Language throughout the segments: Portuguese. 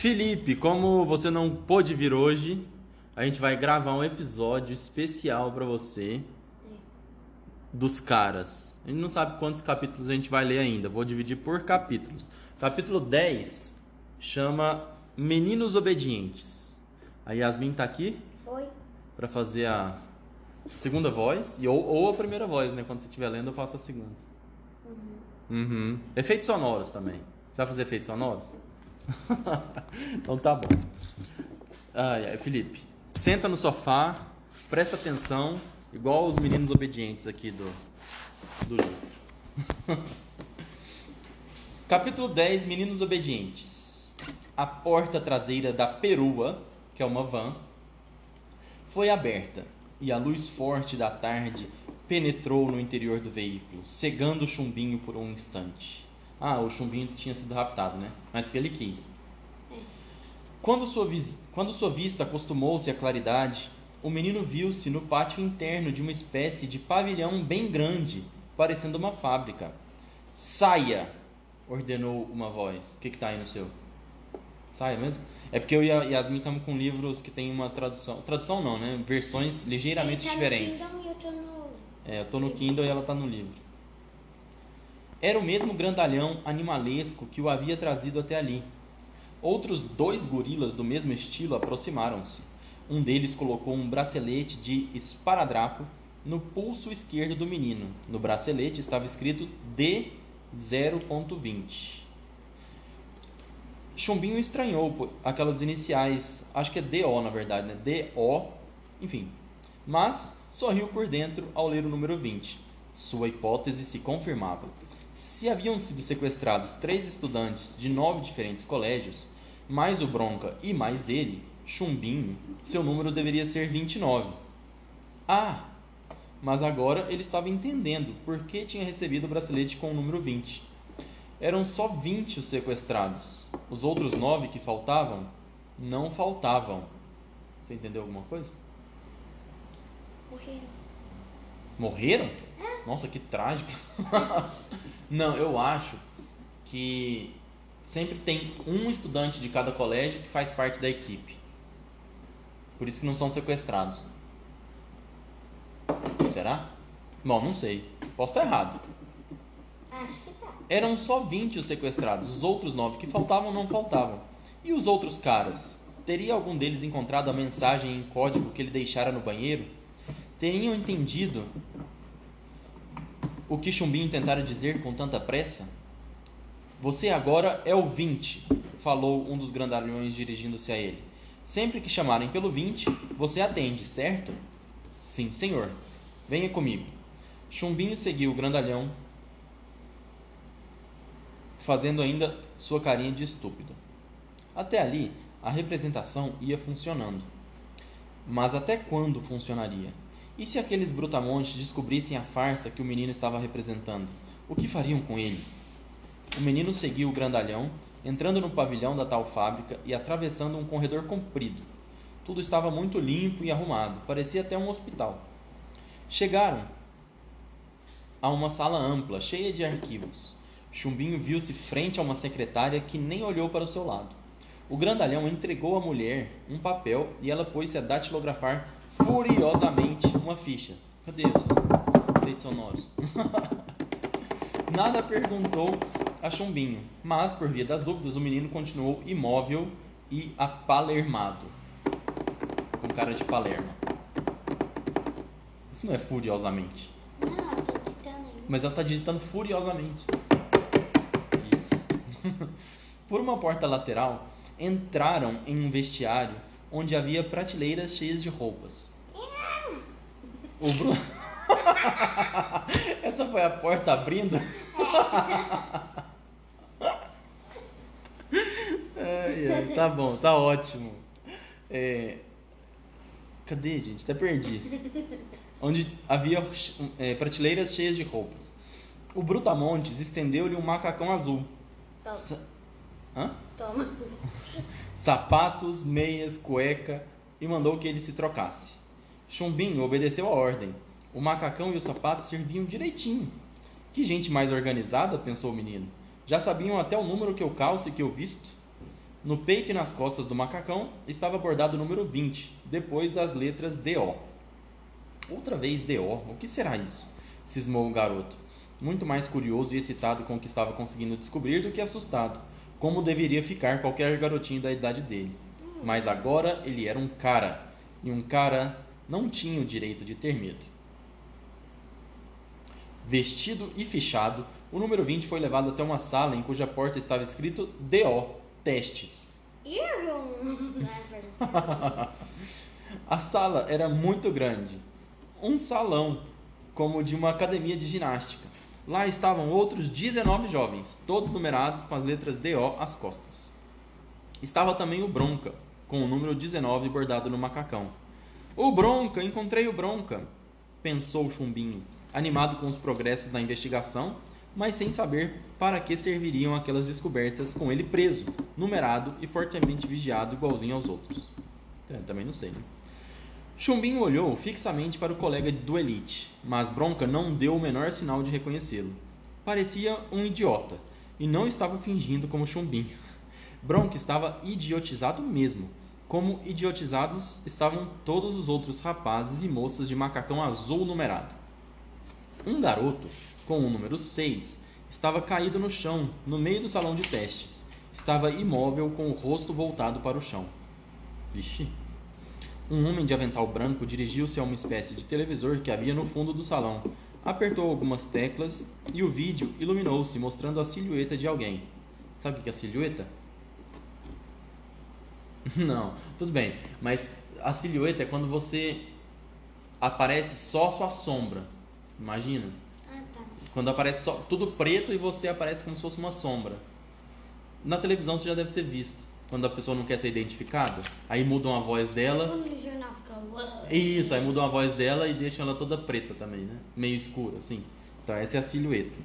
Felipe, como você não pôde vir hoje, a gente vai gravar um episódio especial pra você dos caras. A gente não sabe quantos capítulos a gente vai ler ainda, vou dividir por capítulos. Capítulo 10 chama Meninos Obedientes. A Yasmin tá aqui Oi? pra fazer a segunda voz, e, ou, ou a primeira voz, né? Quando você estiver lendo, eu faço a segunda. Uhum. Efeitos sonoros também. Vai fazer efeitos sonoros? então tá bom. Ai, ai, Felipe, senta no sofá, presta atenção, igual os meninos obedientes aqui do, do livro. Capítulo 10, Meninos Obedientes. A porta traseira da perua, que é uma van, foi aberta e a luz forte da tarde penetrou no interior do veículo, cegando o chumbinho por um instante. Ah, o chumbinho tinha sido raptado, né? Mas porque ele quis. Quando sua, vis- Quando sua vista acostumou-se à claridade, o menino viu-se no pátio interno de uma espécie de pavilhão bem grande, parecendo uma fábrica. Saia! ordenou uma voz. O que, que tá aí no seu? Saia mesmo? É porque eu e a Yasmin estamos com livros que tem uma tradução. Tradução não, né? Versões ligeiramente tá diferentes. no Kindle eu tô no... É, eu tô no Kindle e ela tá no livro. Era o mesmo grandalhão animalesco que o havia trazido até ali. Outros dois gorilas do mesmo estilo aproximaram-se. Um deles colocou um bracelete de esparadrapo no pulso esquerdo do menino. No bracelete estava escrito D0.20. Chumbinho estranhou aquelas iniciais, acho que é DO na verdade, né? DO, enfim. Mas sorriu por dentro ao ler o número 20. Sua hipótese se confirmava. Se haviam sido sequestrados três estudantes de nove diferentes colégios, mais o Bronca e mais ele, Chumbinho, seu número deveria ser 29. Ah! Mas agora ele estava entendendo por que tinha recebido o bracelete com o número 20. Eram só 20 os sequestrados. Os outros nove que faltavam, não faltavam. Você entendeu alguma coisa? Morreram. Morreram? Nossa, que trágico. Não, eu acho que sempre tem um estudante de cada colégio que faz parte da equipe. Por isso que não são sequestrados. Será? Bom, não sei. Posso estar errado. Acho que tá. Eram só 20 os sequestrados. Os outros nove que faltavam não faltavam. E os outros caras? Teria algum deles encontrado a mensagem em código que ele deixara no banheiro? Teriam entendido o que Chumbinho tentara dizer com tanta pressa? Você agora é o 20, falou um dos grandalhões dirigindo-se a ele. Sempre que chamarem pelo 20, você atende, certo? Sim, senhor. Venha comigo. Chumbinho seguiu o grandalhão, fazendo ainda sua carinha de estúpido. Até ali, a representação ia funcionando. Mas até quando funcionaria? E se aqueles brutamontes descobrissem a farsa que o menino estava representando? O que fariam com ele? O menino seguiu o grandalhão, entrando no pavilhão da tal fábrica e atravessando um corredor comprido. Tudo estava muito limpo e arrumado, parecia até um hospital. Chegaram a uma sala ampla, cheia de arquivos. Chumbinho viu-se frente a uma secretária que nem olhou para o seu lado. O grandalhão entregou à mulher um papel e ela pôs-se a datilografar furiosamente uma ficha. Cadê os efeitos sonoros? Nada perguntou a Chumbinho, mas por via das dúvidas o menino continuou imóvel e apalermado. Com cara de Palerma. Isso não é furiosamente. Não, eu tô tentando ainda. Mas ela está digitando furiosamente. Isso. Por uma porta lateral, entraram em um vestiário onde havia prateleiras cheias de roupas. O Bruno. Essa foi a porta abrindo? Ai, tá bom, tá ótimo. É, Cadê, gente? Até perdi. Onde havia é, prateleiras cheias de roupas. O Brutamontes estendeu-lhe um macacão azul. Toma. Sa- Hã? Toma. sapatos, meias, cueca e mandou que ele se trocasse. Chumbinho obedeceu a ordem. O macacão e os sapatos serviam direitinho. Que gente mais organizada, pensou o menino. Já sabiam até o número que eu calço e que eu visto. No peito e nas costas do macacão estava bordado o número 20, depois das letras DO. Outra vez DO, o que será isso? cismou o garoto, muito mais curioso e excitado com o que estava conseguindo descobrir do que assustado, como deveria ficar qualquer garotinho da idade dele. Mas agora ele era um cara, e um cara não tinha o direito de ter medo. Vestido e fichado, o número 20 foi levado até uma sala em cuja porta estava escrito DO Testes. Irgon. A sala era muito grande, um salão, como de uma academia de ginástica. Lá estavam outros 19 jovens, todos numerados com as letras DO às costas. Estava também o Bronca, com o número 19 bordado no macacão. O Bronca, encontrei o Bronca, pensou o Chumbinho, animado com os progressos da investigação, mas sem saber para que serviriam aquelas descobertas com ele preso, numerado e fortemente vigiado igualzinho aos outros. É, também não sei, né? Chumbinho olhou fixamente para o colega do Elite, mas Bronca não deu o menor sinal de reconhecê-lo. Parecia um idiota, e não estava fingindo como Chumbinho. Bronca estava idiotizado mesmo, como idiotizados estavam todos os outros rapazes e moças de macacão azul numerado. Um garoto, com o número 6, estava caído no chão, no meio do salão de testes. Estava imóvel com o rosto voltado para o chão. Vixe! Um homem de avental branco dirigiu-se a uma espécie de televisor que havia no fundo do salão. Apertou algumas teclas e o vídeo iluminou-se, mostrando a silhueta de alguém. Sabe o que é silhueta? Não, tudo bem. Mas a silhueta é quando você aparece só a sua sombra. Imagina. Ah, tá. Quando aparece só tudo preto e você aparece como se fosse uma sombra. Na televisão você já deve ter visto. Quando a pessoa não quer ser identificada, aí mudam a voz dela. Isso, aí mudam a voz dela e deixam ela toda preta também, né? Meio escura, assim. Então essa é a silhueta.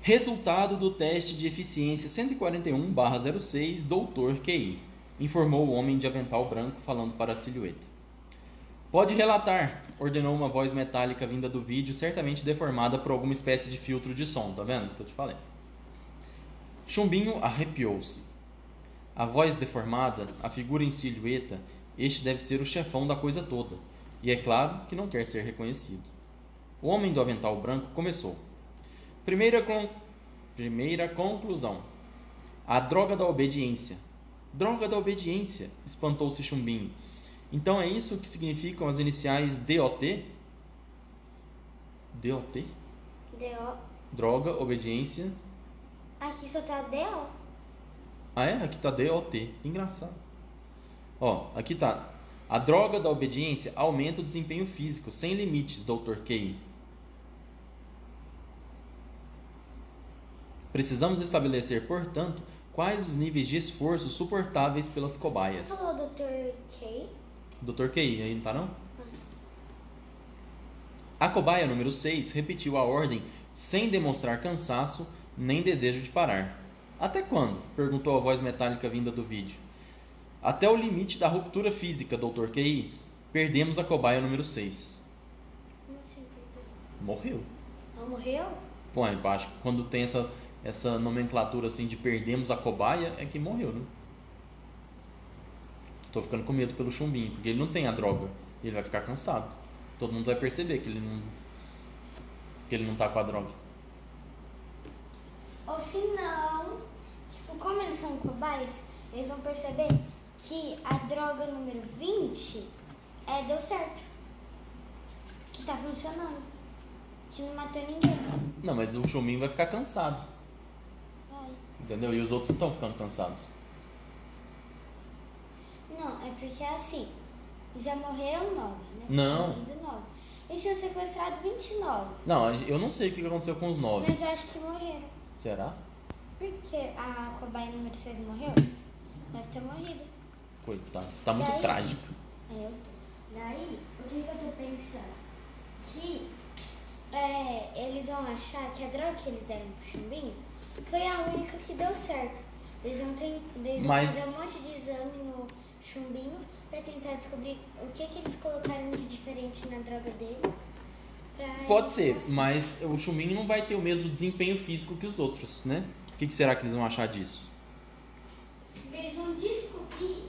Resultado do teste de eficiência 141/06, Dr. QI, informou o homem de avental branco falando para a silhueta. Pode relatar, ordenou uma voz metálica vinda do vídeo, certamente deformada por alguma espécie de filtro de som, tá vendo? Que eu te falei. Chumbinho arrepiou-se. A voz deformada, a figura em silhueta, este deve ser o chefão da coisa toda. E é claro que não quer ser reconhecido. O homem do avental branco começou. Primeira, con... Primeira conclusão. A droga da obediência. Droga da obediência, espantou-se Chumbinho. Então é isso que significam as iniciais DOT? DOT? D.O. Droga, obediência. Aqui só tá D.O. Ah, é? Aqui tá DOT. Engraçado. Ó, aqui tá. A droga da obediência aumenta o desempenho físico, sem limites, Dr. Kay. Precisamos estabelecer, portanto, quais os níveis de esforço suportáveis pelas cobaias. Falou Dr. K? Dr. Kay, aí não tá não? A cobaia número 6 repetiu a ordem sem demonstrar cansaço nem desejo de parar. Até quando? perguntou a voz metálica vinda do vídeo. Até o limite da ruptura física, Dr. QI. Perdemos a cobaia número 6. Como assim? Morreu. Ela morreu? Pô, aí embaixo, quando tem essa, essa nomenclatura assim de perdemos a cobaia, é que morreu, né? Tô ficando com medo pelo chumbinho, porque ele não tem a droga. Ele vai ficar cansado. Todo mundo vai perceber que ele não. que ele não tá com a droga. Ou se não, tipo, como eles são cobaias, eles vão perceber que a droga número 20 é, deu certo. Que tá funcionando. Que não matou ninguém. Não, mas o chumbinho vai ficar cansado. Vai. Entendeu? E os outros não estão ficando cansados. Não, é porque é assim. Já morreram nove, né? Não. Nove. Eles tinham sequestrado 29. Não, eu não sei o que aconteceu com os nove. Mas eu acho que morreram. Será? Porque a cobaia número 6 morreu? Deve ter morrido. Coitado, você tá muito Daí- trágica. Eu. Daí, o que, que eu tô pensando? Que é, eles vão achar que a droga que eles deram pro chumbinho foi a única que deu certo. Eles vão, ter, eles vão Mas- fazer um monte de exame no chumbinho pra tentar descobrir o que, que eles colocaram de diferente na droga dele. Pode ser, mas o Chumin não vai ter o mesmo desempenho físico que os outros, né? O que, que será que eles vão achar disso? Eles vão descobrir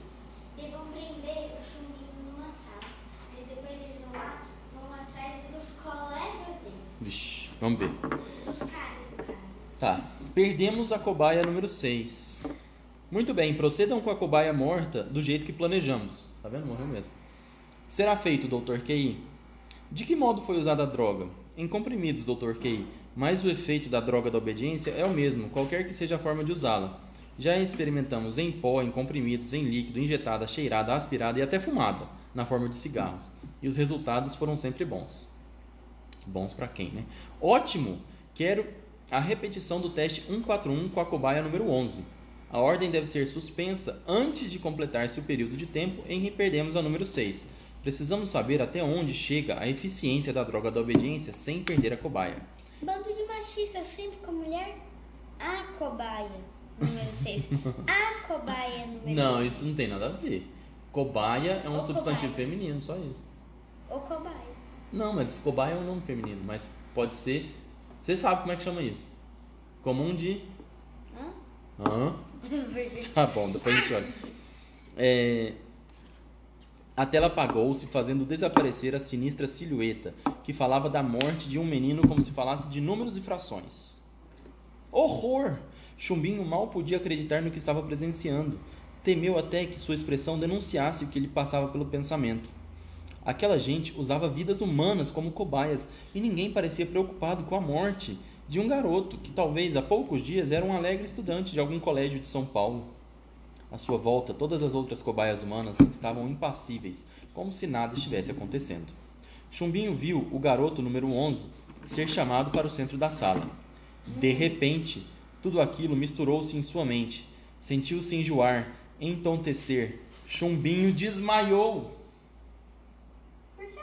e vão prender o Chumin numa sala. E depois eles vão lá, vão atrás dos colegas dele. Vixe, vamos ver. Os caras. Tá. Perdemos a cobaia número 6. Muito bem, procedam com a cobaia morta do jeito que planejamos. Tá vendo? Morreu mesmo. Será feito, doutor Kei. De que modo foi usada a droga? Em comprimidos, Dr. QI, mas o efeito da droga da obediência é o mesmo, qualquer que seja a forma de usá-la. Já experimentamos em pó, em comprimidos, em líquido, injetada, cheirada, aspirada e até fumada, na forma de cigarros. E os resultados foram sempre bons. Bons para quem, né? Ótimo! Quero a repetição do teste 141 com a cobaia número 11. A ordem deve ser suspensa antes de completar-se o período de tempo em que perdemos a número 6. Precisamos saber até onde chega a eficiência da droga da obediência sem perder a cobaia. Bando de machistas, sempre com mulher. A cobaia, número 6. A cobaia, número Não, isso não tem nada a ver. Cobaia é um Ou substantivo cobaia. feminino, só isso. O cobaia. Não, mas cobaia é um nome feminino, mas pode ser. Você sabe como é que chama isso? Comum de. Hã? Hã? Tá bom, depois a gente olha. É, A tela apagou-se, fazendo desaparecer a sinistra silhueta, que falava da morte de um menino como se falasse de números e frações. Horror! Chumbinho mal podia acreditar no que estava presenciando. Temeu até que sua expressão denunciasse o que lhe passava pelo pensamento. Aquela gente usava vidas humanas como cobaias e ninguém parecia preocupado com a morte de um garoto que talvez há poucos dias era um alegre estudante de algum colégio de São Paulo. À sua volta, todas as outras cobaias humanas estavam impassíveis, como se nada estivesse acontecendo. Chumbinho viu o garoto número 11 ser chamado para o centro da sala. De repente, tudo aquilo misturou-se em sua mente. Sentiu-se enjoar, entontecer. Chumbinho desmaiou. Por quê?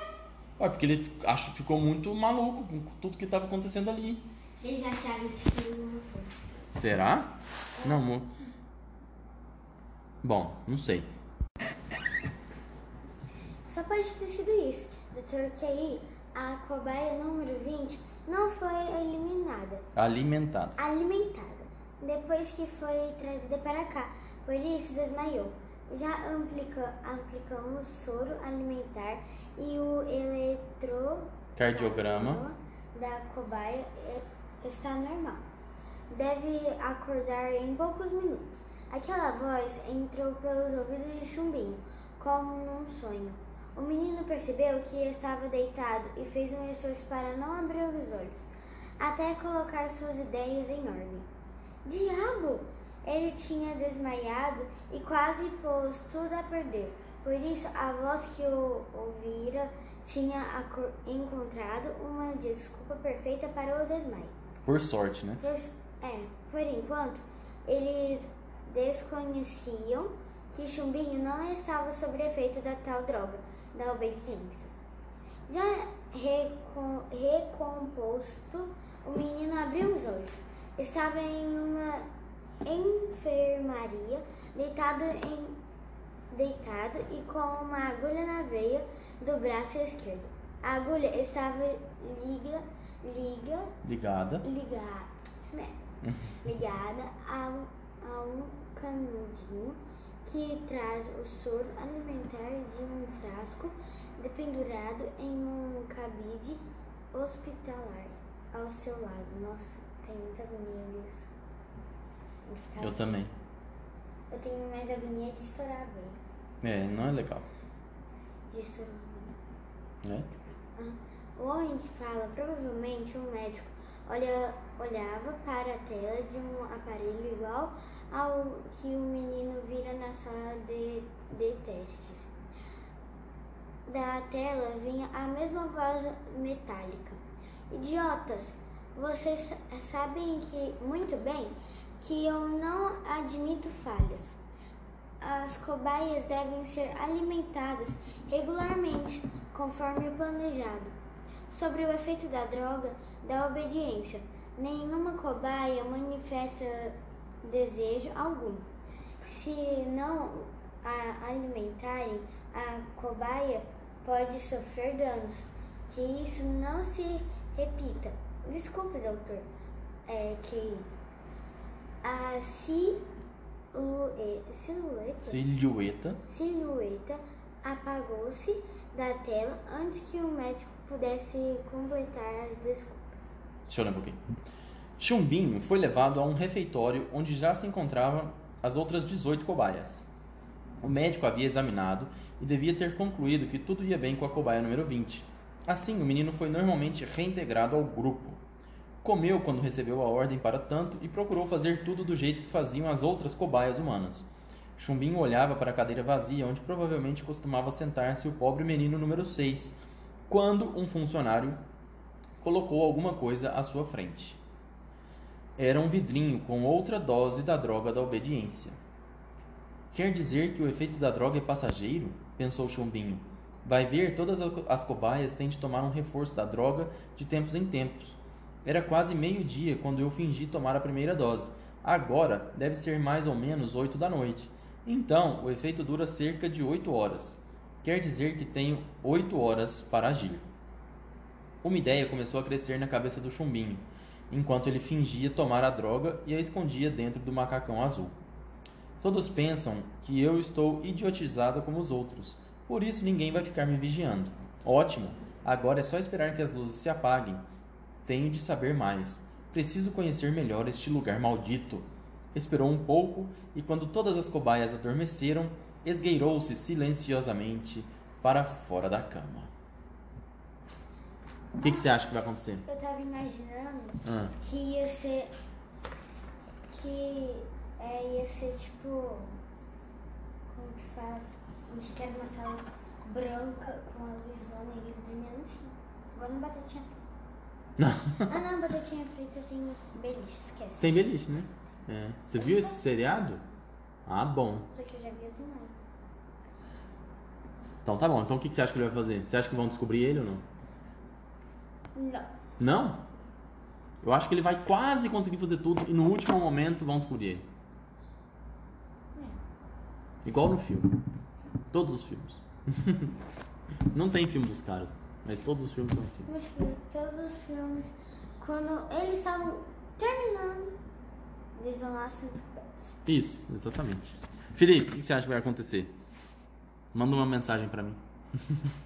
Ué, porque ele acho, ficou muito maluco com tudo que estava acontecendo ali. Eles acharam que foi. Será? Não. mo- Bom, não sei. Só pode ter sido isso. Dr. Kei, a cobaia número 20 não foi eliminada, Alimentado. alimentada, depois que foi trazida para cá. Por isso desmaiou. Já aplica, aplicamos soro alimentar e o eletrocardiograma Cardiograma. da cobaia é- está normal. Deve acordar em poucos minutos. Aquela voz entrou pelos ouvidos de Chumbinho, como num sonho. O menino percebeu que estava deitado e fez um esforço para não abrir os olhos, até colocar suas ideias em ordem. Diabo! Ele tinha desmaiado e quase pôs tudo a perder. Por isso, a voz que o ouvira tinha encontrado uma desculpa perfeita para o desmaio. Por sorte, né? É, por enquanto, eles desconheciam que Chumbinho não estava sob efeito da tal droga, da obediência. Já recom- recomposto, o menino abriu os olhos. Estava em uma enfermaria, deitado, em, deitado e com uma agulha na veia do braço esquerdo. A agulha estava liga, liga, Ligada. ligada, isso mesmo, ligada a um, a um canudinho que traz o soro alimentar de um frasco dependurado em um cabide hospitalar ao seu lado. Nossa, tem muita agonia disso. Ficar Eu assim. também. Eu tenho mais agonia de estourar a veia. É, não é legal. De estourar a veia. Né? O homem que fala, provavelmente um médico, olha, olhava para a tela de um aparelho igual ao que o menino vira na sala de, de testes. Da tela vinha a mesma voz metálica. Idiotas, vocês sa- sabem que muito bem que eu não admito falhas. As cobaias devem ser alimentadas regularmente, conforme planejado. Sobre o efeito da droga da obediência, nenhuma cobaia manifesta desejo algum. Se não a alimentarem, a cobaia pode sofrer danos. Que isso não se repita. Desculpe, doutor. É que a silhue- silhueta Silhueta. silhueta apagou-se da tela antes que o médico pudesse completar as desculpas. Deixa eu ler um pouquinho. Chumbinho foi levado a um refeitório onde já se encontravam as outras 18 cobaias. O médico havia examinado e devia ter concluído que tudo ia bem com a cobaia número 20. Assim, o menino foi normalmente reintegrado ao grupo. Comeu quando recebeu a ordem para tanto e procurou fazer tudo do jeito que faziam as outras cobaias humanas. Chumbinho olhava para a cadeira vazia onde provavelmente costumava sentar-se o pobre menino número 6, quando um funcionário colocou alguma coisa à sua frente. Era um vidrinho com outra dose da droga da obediência. Quer dizer que o efeito da droga é passageiro? pensou Chumbinho. Vai ver, todas as cobaias têm de tomar um reforço da droga de tempos em tempos. Era quase meio-dia quando eu fingi tomar a primeira dose. Agora deve ser mais ou menos oito da noite. Então, o efeito dura cerca de oito horas. Quer dizer que tenho oito horas para agir. Uma ideia começou a crescer na cabeça do chumbinho, enquanto ele fingia tomar a droga e a escondia dentro do macacão azul. Todos pensam que eu estou idiotizada como os outros, por isso ninguém vai ficar me vigiando. Ótimo! Agora é só esperar que as luzes se apaguem. Tenho de saber mais. Preciso conhecer melhor este lugar maldito. Esperou um pouco e, quando todas as cobaias adormeceram, esgueirou-se silenciosamente para fora da cama. O que, que, você acha que vai acontecer? Eu tava imaginando Ah. que ia ser. Que é, ia ser tipo. Como que fala? Acho que era uma sala branca com a luzona e eles dormiam no chão. Igual no batatinha frita. Não. Ah não, batatinha frita tem beliche, esquece. Tem beliche, né? É. Você viu esse seriado? Ah, bom. Isso aqui eu já vi as imagens. Então tá bom. Então o que, que você acha que ele vai fazer? Você acha que vão descobrir ele ou não? Não. Não? Eu acho que ele vai quase conseguir fazer tudo e no último momento vão descobrir ele. Igual no filme. Todos os filmes. Não tem filme dos caras, mas todos os filmes são assim. Todos os filmes, quando eles estavam terminando, eles vão lá ser descobertos. Isso, exatamente. Felipe, o que você acha que vai acontecer? Manda uma mensagem pra mim.